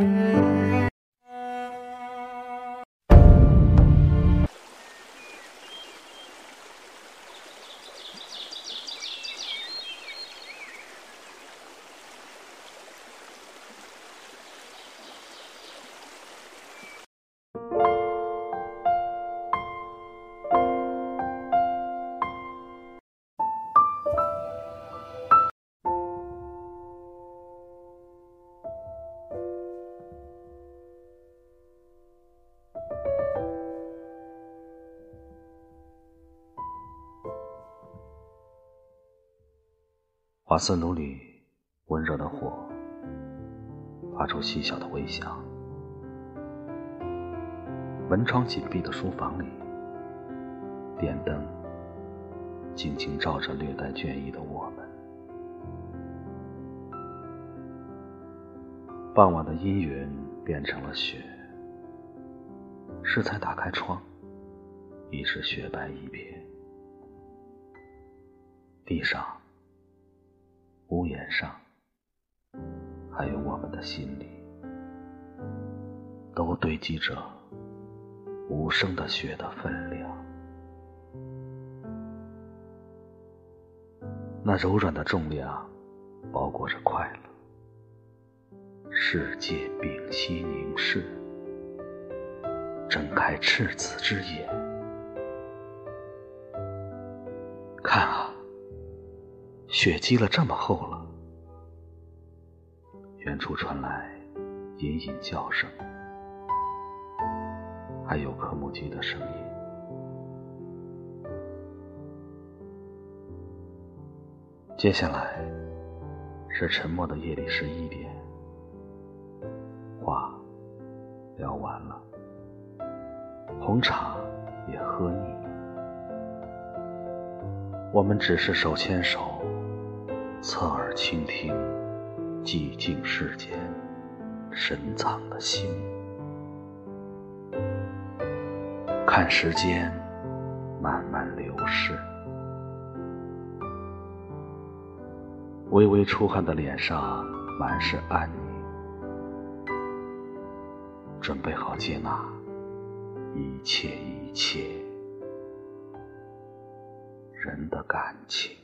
Música 瓦斯炉里温热的火发出细小的微响，门窗紧闭的书房里，电灯静静照着略带倦意的我们。傍晚的阴云变成了雪，适才打开窗，已是雪白一片。地上、屋檐上，还有我们的心里，都堆积着无声的雪的分量。那柔软的重量，包裹着快乐。世界屏息凝视，睁开赤子之眼，看啊！雪积了这么厚了，远处传来隐隐叫声，还有科目鸡的声音。接下来是沉默的夜里十一点，话聊完了，红茶也喝腻，我们只是手牵手。侧耳倾听寂静世间深藏的心，看时间慢慢流逝，微微出汗的脸上满是安宁，准备好接纳一切一切人的感情。